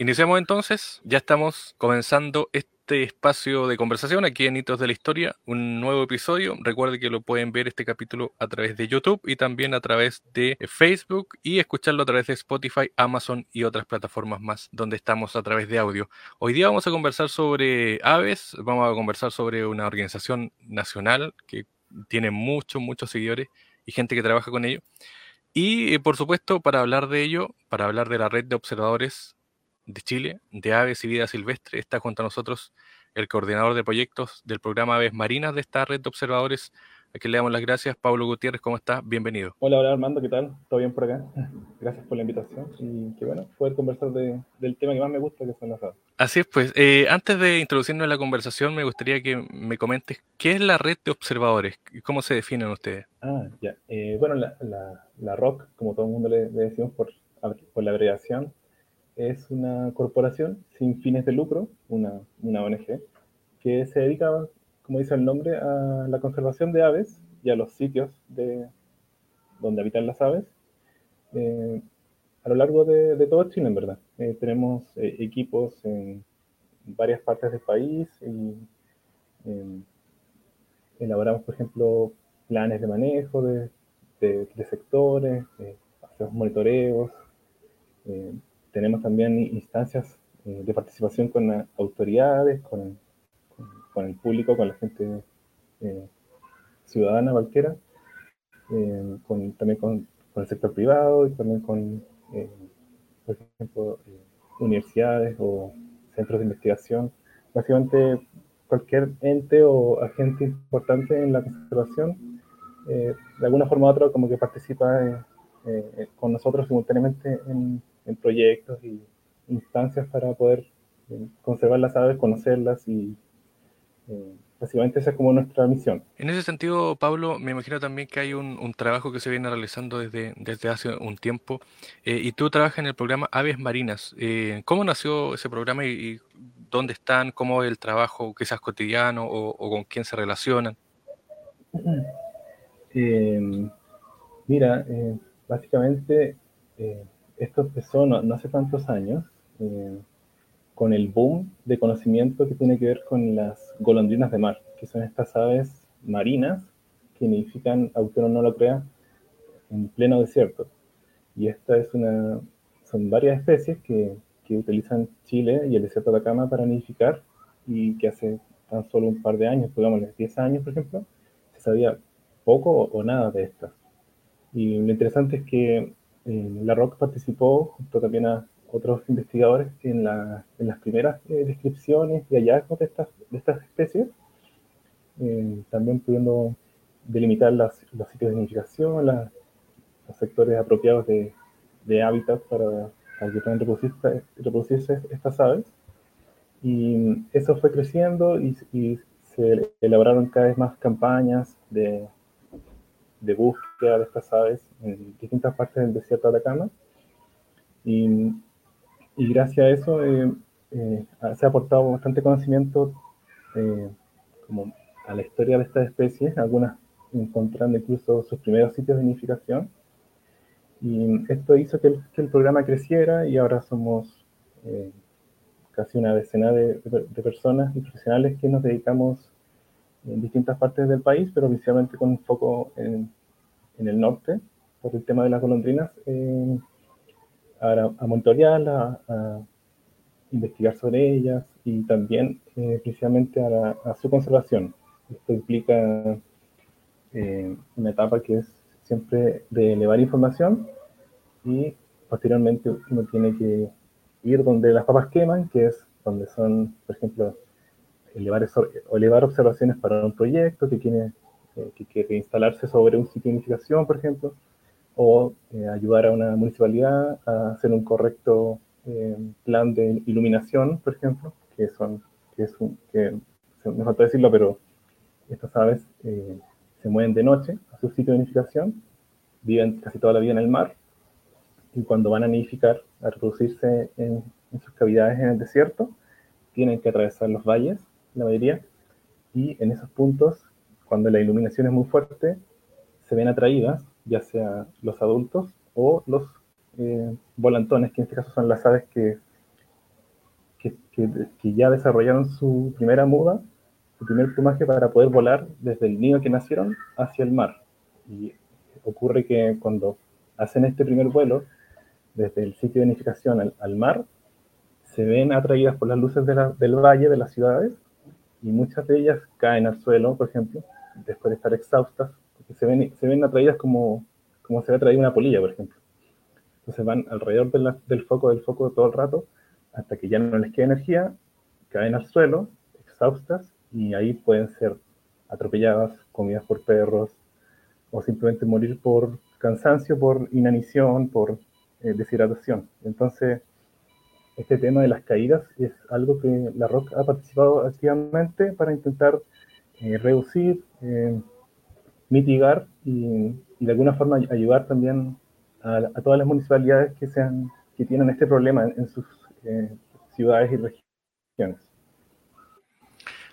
Iniciamos entonces, ya estamos comenzando este espacio de conversación aquí en Hitos de la Historia, un nuevo episodio. Recuerde que lo pueden ver este capítulo a través de YouTube y también a través de Facebook y escucharlo a través de Spotify, Amazon y otras plataformas más donde estamos a través de audio. Hoy día vamos a conversar sobre aves, vamos a conversar sobre una organización nacional que tiene muchos, muchos seguidores y gente que trabaja con ello. Y por supuesto, para hablar de ello, para hablar de la red de observadores de Chile, de Aves y Vida Silvestre. Está junto a nosotros el coordinador de proyectos del programa Aves Marinas de esta red de observadores, a quien le damos las gracias. Pablo Gutiérrez, ¿cómo está? Bienvenido. Hola, hola Armando, ¿qué tal? ¿Todo bien por acá? Gracias por la invitación y qué bueno poder conversar del tema que más me gusta, que son las aves. Así es, pues. Eh, antes de introducirnos en la conversación, me gustaría que me comentes qué es la red de observadores y cómo se definen ustedes. Ah, ya. Eh, bueno, la, la, ROC, como todo el mundo le, le decimos por, por la abreviación, es una corporación sin fines de lucro, una, una ONG, que se dedica, como dice el nombre, a la conservación de aves y a los sitios de, donde habitan las aves eh, a lo largo de, todo Chile, en verdad. Eh, tenemos eh, equipos en varias partes del país y elaboramos, por ejemplo, planes de manejo de, de, de sectores, hacemos monitoreos, tenemos también instancias eh, de participación con autoridades, con, el público, con la gente eh, ciudadana cualquiera, eh, también con, el sector privado y también con, por ejemplo, universidades o centros de investigación. Básicamente cualquier ente o agente importante en la conservación, de alguna forma u otra, como que participa con nosotros simultáneamente en, en proyectos y instancias para poder eh, conservar las aves, conocerlas y eh, básicamente esa es como nuestra misión. En ese sentido, Pablo, me imagino también que hay un, trabajo que se viene realizando desde, desde hace un tiempo eh, y tú trabajas en el programa Aves Marinas. ¿Cómo nació ese programa y, dónde están? ¿Cómo es el trabajo quizás cotidiano o, o con quién se relacionan? mira, básicamente esto empezó no, hace tantos años, eh, con el boom de conocimiento que tiene que ver con las golondrinas de mar, que son estas aves marinas que nidifican, aunque uno no lo crea, en pleno desierto. Y esta es una, son varias especies que, que utilizan Chile y el desierto de Atacama para nidificar y que hace tan solo un par de años, digamos 10 años, por ejemplo, se sabía poco o nada de estas. Y lo interesante es que la ROC participó junto también a otros investigadores en, las primeras eh, descripciones y hallazgos de estas, de estas especies, eh, también pudiendo delimitar los sitios de nidificación, los sectores apropiados de, hábitat para, que puedan reproducirse, estas aves. Y eso fue creciendo y se elaboraron cada vez más campañas de de búsqueda de estas aves en distintas partes del desierto de Atacama. Y, y gracias a eso eh, eh, se ha aportado bastante conocimiento eh, como a la historia de estas especies, algunas encontrando incluso sus primeros sitios de nidificación. Y esto hizo que el, que el programa creciera y ahora somos casi una decena de, de, personas y profesionales que nos dedicamos en distintas partes del país, pero principalmente con un foco en, en el norte, por el tema de las golondrinas, eh, a, a, monitorearlas, a, investigar sobre ellas y también eh, precisamente a, su conservación. Esto implica eh, una etapa que es siempre de elevar información y posteriormente uno tiene que ir donde las papas queman, que es donde son, por ejemplo, elevar, elevar observaciones para un proyecto que tiene eh, que quiere instalarse sobre un sitio de unificación, por ejemplo, o eh, ayudar a una municipalidad a hacer un correcto eh, plan de iluminación, por ejemplo, que son, que es un, que me falta decirlo, pero estas aves se mueven de noche a su sitio de unificación, viven casi toda la vida en el mar, y cuando van a nidificar, a reproducirse en, en sus cavidades en el desierto, tienen que atravesar los valles, la mayoría, y en esos puntos cuando la iluminación es muy fuerte, se ven atraídas, ya sea los adultos o los eh, volantones, que en este caso son las aves que que, que ya desarrollaron su primera muda, su primer plumaje para poder volar desde el nido que nacieron hacia el mar. Y ocurre que cuando hacen este primer vuelo, desde el sitio de nidificación al, mar, se ven atraídas por las luces del valle de las ciudades y muchas de ellas caen al suelo, por ejemplo, después de estar exhaustas, porque se ven, se ven atraídas como, como se ve atraída una polilla, por ejemplo. Entonces van alrededor del foco, del foco todo el rato, hasta que ya no les queda energía, caen al suelo, exhaustas, y ahí pueden ser atropelladas, comidas por perros, o simplemente morir por cansancio, por inanición, por eh, deshidratación. Entonces, este tema de las caídas es algo que la ROC ha participado activamente para intentar eh, reducir, eh, mitigar y, de alguna forma ayudar también a, todas las municipalidades que, sean, que tienen este problema en, sus ciudades y regiones.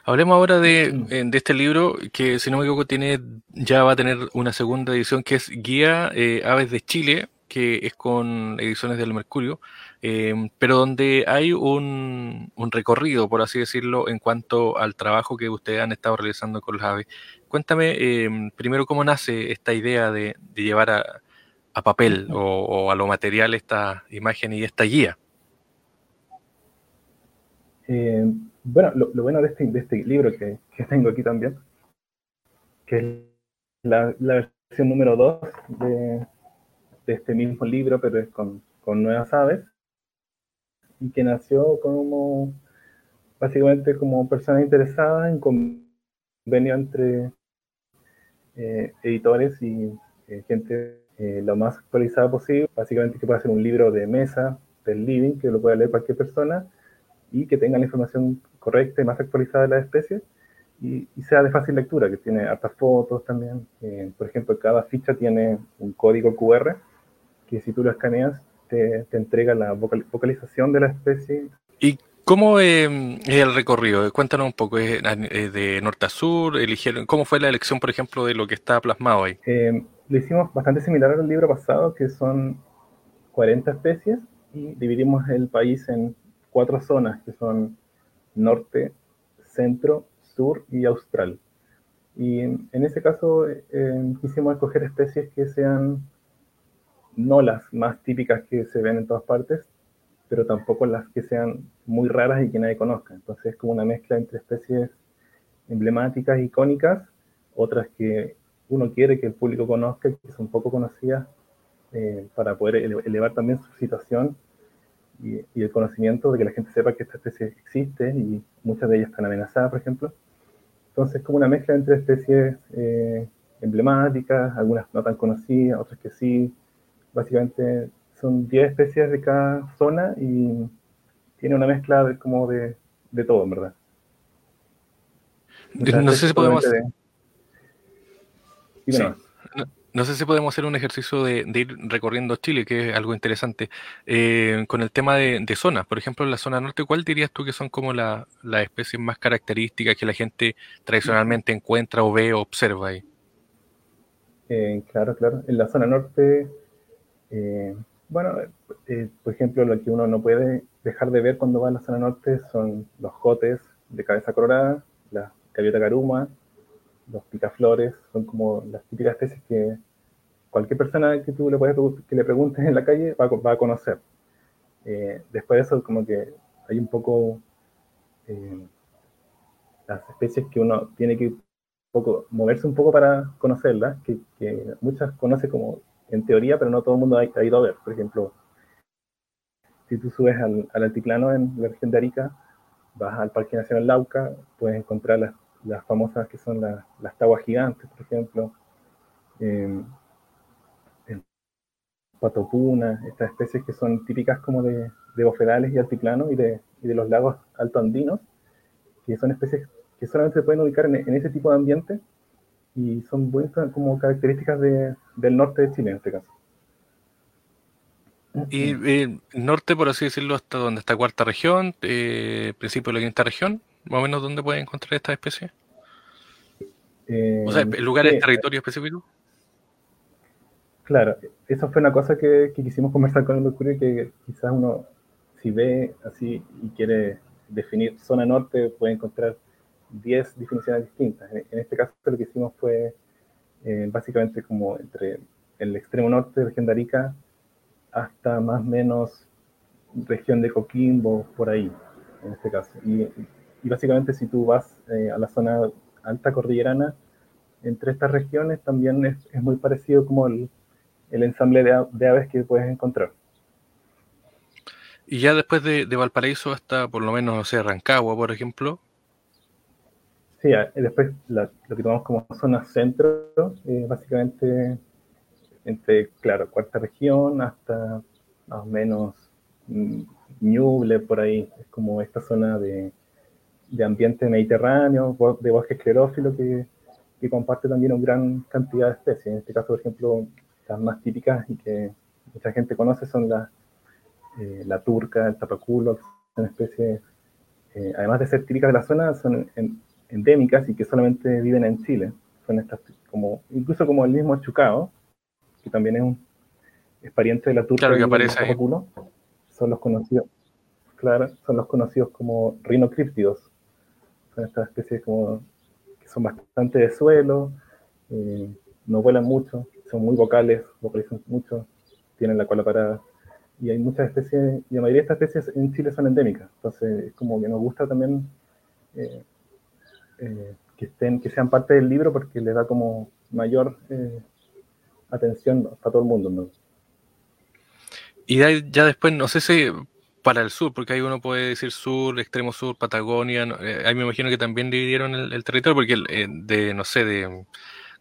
Hablemos ahora de, de, este libro que, si no me equivoco, tiene, ya va a tener una segunda edición que es Guía Aves de Chile, que es con ediciones del Mercurio, em, pero donde hay un, recorrido, por así decirlo, en cuanto al trabajo que ustedes han estado realizando con las aves. Cuéntame em, primero cómo nace esta idea de, llevar a, papel o, a lo material esta imagen y esta guía. Em, bueno, lo, bueno de este, este libro que, tengo aquí también, que es la, la versión número 2 de, de este mismo libro, pero es con, con nuevas aves, y que nació como básicamente como persona interesada en convenio entre eh, editores y eh, gente eh, lo más actualizada posible, básicamente que pueda ser un libro de mesa, del living, que lo pueda leer cualquier persona y que tenga la información correcta y más actualizada de la especie y, y sea de fácil lectura, que tiene hartas fotos también. por ejemplo, cada ficha tiene un código QR que si tú lo escaneas te, entrega la vocalización de la especie. ¿Y cómo em, es el recorrido? Cuéntanos un poco, ¿es de norte a sur? Eligieron, ¿Cómo fue la elección, por ejemplo, de lo que está plasmado ahí? Eh, lo hicimos bastante similar al libro pasado, que son 40 especies, y dividimos el país en cuatro zonas, que son norte, centro, sur y austral. Y en, ese caso eh, quisimos escoger especies que sean no las más típicas que se ven en todas partes, pero tampoco las que sean muy raras y que nadie conozca. Entonces es como una mezcla entre especies emblemáticas, icónicas, otras que uno quiere que el público conozca, que son poco conocidas, eh, para poder elevar también su situación y, el conocimiento de que la gente sepa que esta especie existe y muchas de ellas están amenazadas, por ejemplo. Entonces es como una mezcla entre especies eh, emblemáticas, algunas no tan conocidas, otras que sí, Básicamente son 10 especies de cada zona y tiene una mezcla de, como de, de todo, en verdad. no sé si podemos... No, sé si podemos hacer un ejercicio de, ir recorriendo Chile, que es algo interesante, eh, con el tema de, zonas. Por ejemplo, en la zona norte, ¿cuál dirías tú que son como las especies más características que la gente tradicionalmente encuentra o ve o observa ahí? Eh, claro, claro. En la zona norte eh, bueno, eh, por ejemplo, lo que uno no puede dejar de ver cuando va a la zona norte son los jotes de cabeza colorada, la gaviota caruma, los picaflores, son como las típicas especies que cualquier persona que tú le, puedes, que le preguntes en la calle va, va a conocer. Eh, después de eso, como que hay un poco las especies que uno tiene que poco, moverse un poco para conocerlas, que, que muchas conoce como en teoría, pero no todo el mundo ha, ido a ver. Por ejemplo, si tú subes al, altiplano en la región de Arica, vas al Parque Nacional Lauca, puedes encontrar las, las famosas que son las, las taguas gigantes, por ejemplo, eh, el patopuna, estas especies que son típicas como de, de bofedales y altiplano y de, y de los lagos altoandinos, que son especies que solamente se pueden ubicar en ese tipo de ambiente y son buenas como características de, del norte de Chile en este caso. Y eh, norte, por así decirlo, hasta donde está cuarta región, eh, principio de la quinta región, más o menos dónde pueden encontrar esta especie. Eh, o sea, lugares, territorio específico. Claro, eso fue una cosa que, quisimos conversar con el Mercurio, que quizás uno, si ve así y quiere definir zona norte puede encontrar 10 definiciones distintas. En, este caso lo que hicimos fue eh, básicamente como entre el extremo norte de región de Arica hasta más o menos región de Coquimbo, por ahí, en este caso. Y, básicamente si tú vas eh, a la zona alta cordillerana, entre estas regiones también es, muy parecido como el, ensamble de, aves que puedes encontrar. Y ya después de, Valparaíso hasta por lo menos, no sé, Rancagua, por ejemplo. Sí, después lo que tomamos como zona centro, eh, básicamente entre, claro, cuarta región hasta más o menos mm, Ñuble, por ahí, es como esta zona de, de ambiente mediterráneo, de bosque esclerófilo que, que comparte también una gran cantidad de especies. En este caso, por ejemplo, las más típicas y que mucha gente conoce son la, eh, la turca, el tapaculo, son especies, eh, además de ser típicas de la zona, son endémicas y que solamente viven en Chile. Son estas, como, incluso como el mismo chucao, que también es un es pariente de la turca claro, que aparece ahí. son los conocidos, claro, son los conocidos como rinocríptidos. Son estas especies como son bastante de suelo, eh, no vuelan mucho, son muy vocales, vocalizan mucho, tienen la cola parada. Y hay muchas especies, y la mayoría de estas especies en Chile son endémicas. Entonces, es como que nos gusta también eh, eh, que, estén, que sean parte del libro porque les da como mayor atención para todo el mundo. Y ya después, no sé si para el sur, porque ahí uno puede decir sur, extremo sur, Patagonia. Eh, ahí me imagino que también dividieron el, territorio, porque eh, de, no sé, de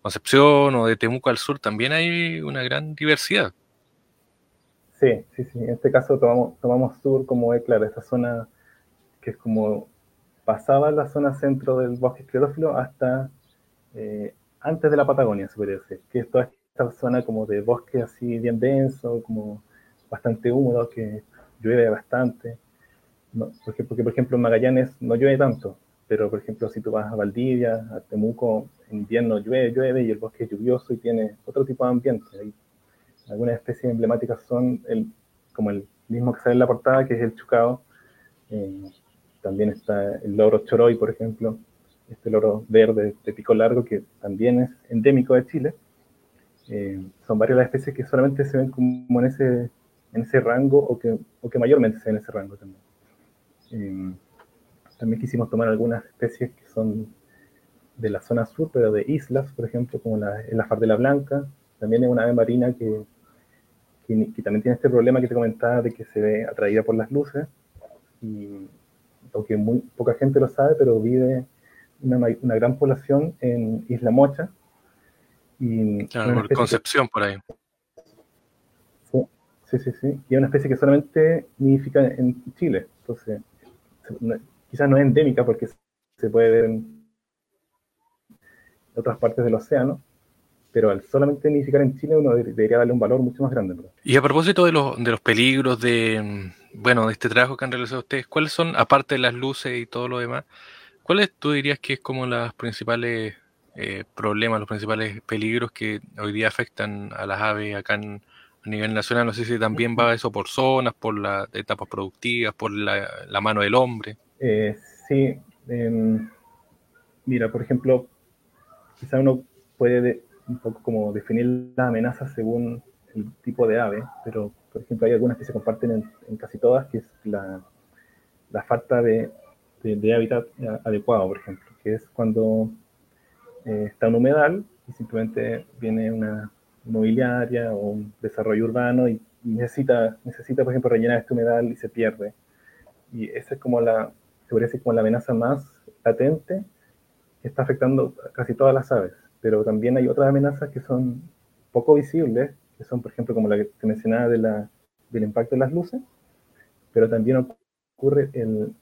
Concepción o de Temuco al sur también hay una gran diversidad. Sí, sí, sí. En este caso tomamos, tomamos sur como es, claro, esa zona que es como pasaba la zona centro del bosque esclerófilo hasta eh, antes de la Patagonia, se podría decir, que es toda esta zona como de bosque así bien denso, como bastante húmedo, que llueve bastante. porque, por ejemplo, en Magallanes no llueve tanto, pero por ejemplo, si tú vas a Valdivia, a Temuco, en invierno llueve, llueve y el bosque es lluvioso y tiene otro tipo de ambiente. algunas especies emblemáticas son el, como el mismo que sale en la portada, que es el chucao. Eh, también está el loro choroy, por ejemplo, este loro verde de pico largo que también es endémico de Chile. Eh, son varias las especies que solamente se ven como en ese en ese rango o que, o que mayormente sea en ese rango también. Em, también quisimos tomar algunas especies que son de la zona sur, pero de islas, por ejemplo, como la, la blanca. También es una ave marina que, que, también tiene este problema que te comentaba de que se ve atraída por las luces. Aunque muy poca gente lo sabe, pero vive una, una gran población en Isla Mocha. Y claro, por Concepción por ahí. Sí, sí, sí. Y es una especie que solamente nidifica en Chile. Entonces, quizás no es endémica porque se puede ver en otras partes del océano, pero al solamente nidificar en Chile uno debería darle un valor mucho más grande. Y a propósito de los, de los peligros de, bueno, de este trabajo que han realizado ustedes, ¿cuáles son, aparte de las luces y todo lo demás, cuáles tú dirías que es como los principales eh, problemas, los principales peligros que hoy día afectan a las aves acá en, a nivel nacional, no sé si también va eso por zonas, por las etapas productivas, por la, mano del hombre. Eh, sí, em, mira, por ejemplo, quizá uno puede un poco como definir la amenaza según el tipo de ave, pero por ejemplo hay algunas que se comparten en, casi todas, que es la, falta de, hábitat adecuado, por ejemplo, que es cuando eh, está un humedal y simplemente viene una, inmobiliaria o un desarrollo urbano y, necesita, necesita, por ejemplo, rellenar este humedal y se pierde. Y esa es como la, se podría decir como la amenaza más latente que está afectando a casi todas las aves. Pero también hay otras amenazas que son poco visibles, que son, por ejemplo, como la que mencionaba de la, del impacto de las luces, pero también ocurre el,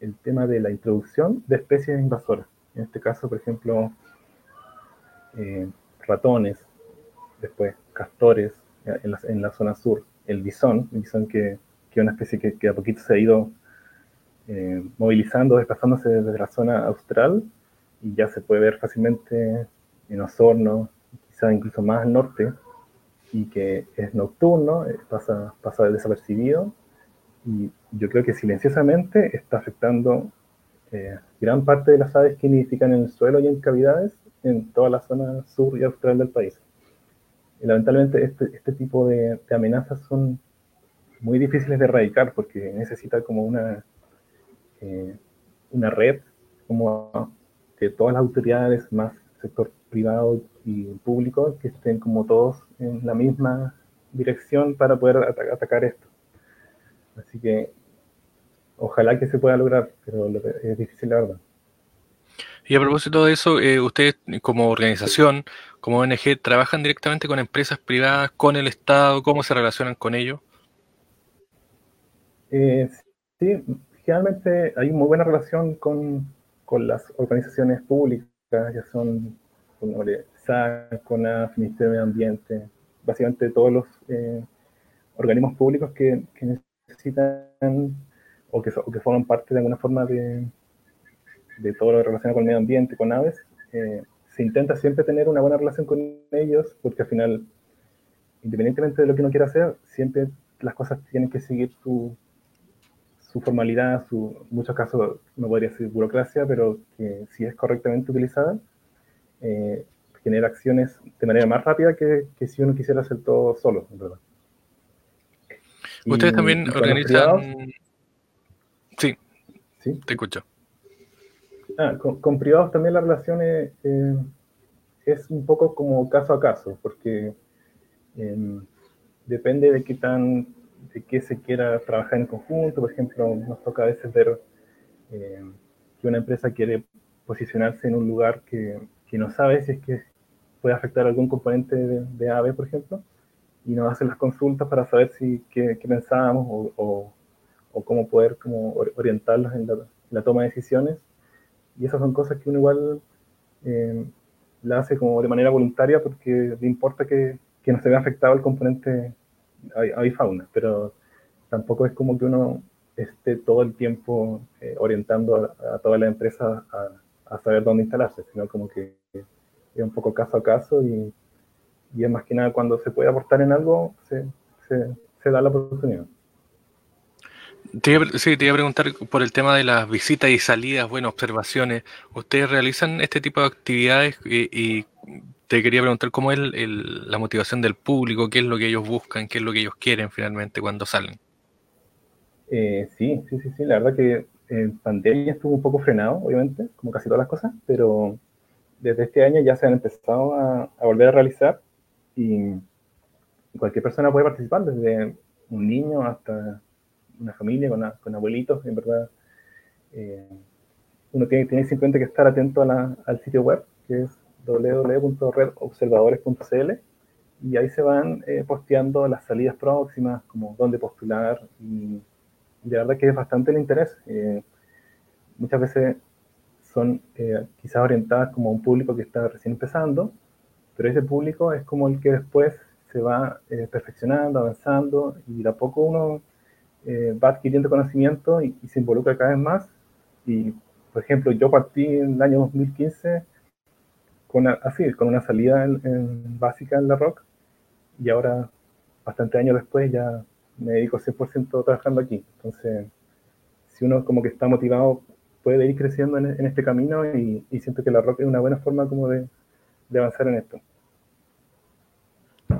el tema de la introducción de especies invasoras. En este caso, por ejemplo, eh, ratones, después castores en la, en la zona sur, el bisón, el bisón que, que es una especie que, que, a poquito se ha ido eh, movilizando, desplazándose desde la zona austral y ya se puede ver fácilmente en Osorno, quizá incluso más al norte, y que es nocturno, eh, pasa, pasa desapercibido Y yo creo que silenciosamente está afectando eh, gran parte de las aves que nidifican en el suelo y en cavidades en toda la zona sur y austral del país. Y lamentablemente este, este tipo de, amenazas son muy difíciles de erradicar porque necesita como una, eh, una red como de todas las autoridades, más sector privado y público, que estén como todos en la misma dirección para poder atacar esto. Así que ojalá que se pueda lograr, pero es difícil la verdad. Y a propósito de eso, eh, ustedes como organización, como ONG, ¿trabajan directamente con empresas privadas, con el Estado? ¿Cómo se relacionan con ellos? Eh, sí, generalmente hay muy buena relación con, con las organizaciones públicas, ya son SAC, Ministerio de Medio Ambiente, básicamente todos los eh, organismos públicos que, necesitan o que, o que forman parte de alguna forma de, de todo lo relacionado con el medio ambiente, con aves, eh, se intenta siempre tener una buena relación con ellos, porque al final, independientemente de lo que uno quiera hacer, siempre las cosas tienen que seguir su, su formalidad, su, en muchos casos no podría ser burocracia, pero que si es correctamente utilizada, eh, genera acciones de manera más rápida que, que, si uno quisiera hacer todo solo, en verdad. Ustedes también organizan... Sí, sí, te escucho. Ah, con, privados también la relación es, es, un poco como caso a caso, porque em, depende de qué tan, de qué se quiera trabajar en conjunto. Por ejemplo, nos toca a veces ver em, que una empresa quiere posicionarse en un lugar que, que, no sabe si es que puede afectar algún componente de, de AVE, por ejemplo, y nos hacen las consultas para saber si qué, qué pensábamos o, o, cómo poder como orientarlos en la, en la toma de decisiones y esas son cosas que uno igual eh, la hace como de manera voluntaria porque le importa que, que no se vea afectado el componente avifauna, pero tampoco es como que uno esté todo el tiempo eh, orientando a, toda la empresa a, a, saber dónde instalarse, sino como que es un poco caso a caso y, y es más que nada cuando se puede aportar en algo, se da la oportunidad. sí, te iba a preguntar por el tema de las visitas y salidas, bueno, observaciones. ¿Ustedes realizan este tipo de actividades? Y, te quería preguntar cómo es la motivación del público, qué es lo que ellos buscan, qué es lo que ellos quieren finalmente cuando salen. Eh, sí, sí, sí, sí. La verdad que en pandemia estuvo un poco frenado, obviamente, como casi todas las cosas, pero desde este año ya se han empezado a, volver a realizar y cualquier persona puede participar, desde un niño hasta una familia con, abuelitos, en verdad. Eh, uno tiene, tiene, simplemente que estar atento al sitio web, que es www.redobservadores.cl, y ahí se van eh, posteando las salidas próximas, como dónde postular, y, de verdad que es bastante el interés. Eh, muchas veces son quizás orientadas como a un público que está recién empezando, pero ese público es como el que después se va perfeccionando, avanzando, y de a poco uno eh, va adquiriendo conocimiento y, se involucra cada vez más. Y, por ejemplo, yo partí en el año 2015 con, así, con una salida en, básica en la rock y ahora, bastante años después, ya me dedico 100% trabajando aquí. Entonces, si uno como que está motivado, puede ir creciendo en, este camino y, siento que la rock es una buena forma como de, avanzar en esto.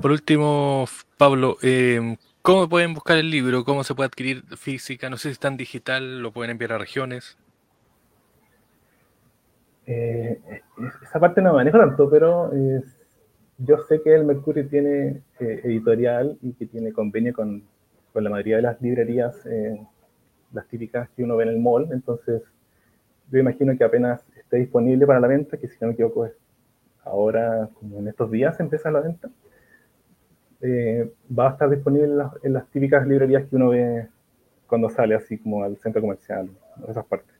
Por último, Pablo, eh, ¿Cómo pueden buscar el libro? ¿Cómo se puede adquirir física? No sé si está en digital, lo pueden enviar a regiones. Eh, esa parte no manejo tanto, pero yo sé que el Mercurio tiene eh, editorial y que tiene convenio con, con, la mayoría de las librerías, eh, las típicas que uno ve en el mall. Entonces, yo imagino que apenas esté disponible para la venta, que si no me equivoco es ahora, como en estos días, empieza la venta. Eh, va a estar disponible en las, típicas librerías que uno ve cuando sale así como al centro comercial, en esas partes.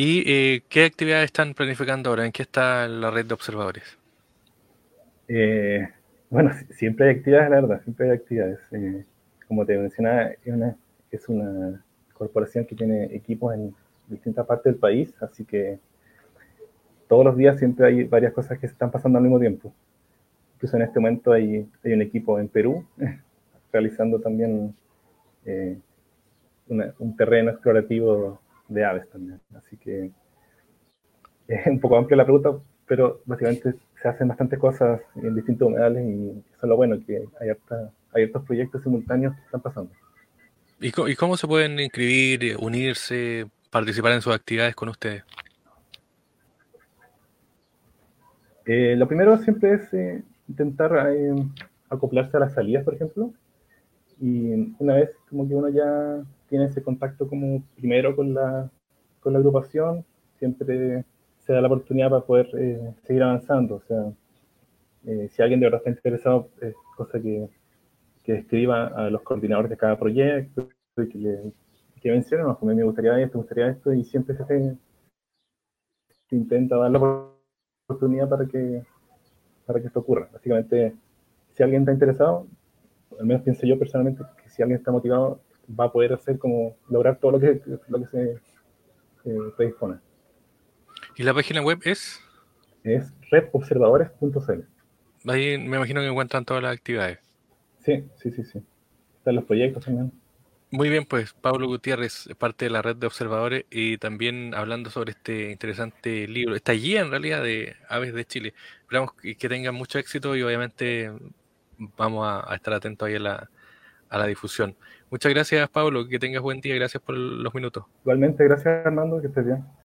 ¿Y eh, qué actividades están planificando ahora? ¿En qué está la red de observadores? Eh, bueno, siempre hay actividades, la verdad, siempre hay actividades. como te mencionaba, es una, es una corporación que tiene equipos en distintas partes del país, así que todos los días siempre hay varias cosas que se están pasando al mismo tiempo. Incluso en este momento hay, hay un equipo en Perú realizando también eh, un terreno explorativo de aves también. Así que es un poco amplia la pregunta, pero básicamente se hacen bastantes cosas en distintos humedales y eso es lo bueno, que hay, hay estos proyectos simultáneos que están pasando. ¿Y cómo, se pueden inscribir, unirse, participar en sus actividades con ustedes? Eh, lo primero siempre es eh, intentar eh, acoplarse a las salidas, por ejemplo. Y una vez como que uno ya tiene ese contacto como primero con la, con la agrupación, siempre se da la oportunidad para poder seguir avanzando. O sea, si alguien de verdad está interesado, es cosa que que escriba a los coordinadores de cada proyecto y que, le, que mencionen, no, me gustaría esto, me gustaría esto, y siempre se, intenta dar la oportunidad para que, para que esto ocurra. Básicamente, si alguien está interesado, al menos pienso yo personalmente que si alguien está motivado, va a poder hacer como lograr todo lo que, lo que se eh, predispone. ¿Y la página web es? Es repobservadores.cl. Ahí me imagino que encuentran todas las actividades. Sí, sí, sí, sí. Están los proyectos también. Muy bien, pues Pablo Gutiérrez es parte de la red de observadores y también hablando sobre este interesante libro, esta guía en realidad de aves de Chile. Esperamos que, tengan mucho éxito y obviamente vamos a, estar atentos ahí a la, a la difusión. Muchas gracias Pablo, que tengas buen día, gracias por los minutos. Igualmente, gracias Armando, que estés bien.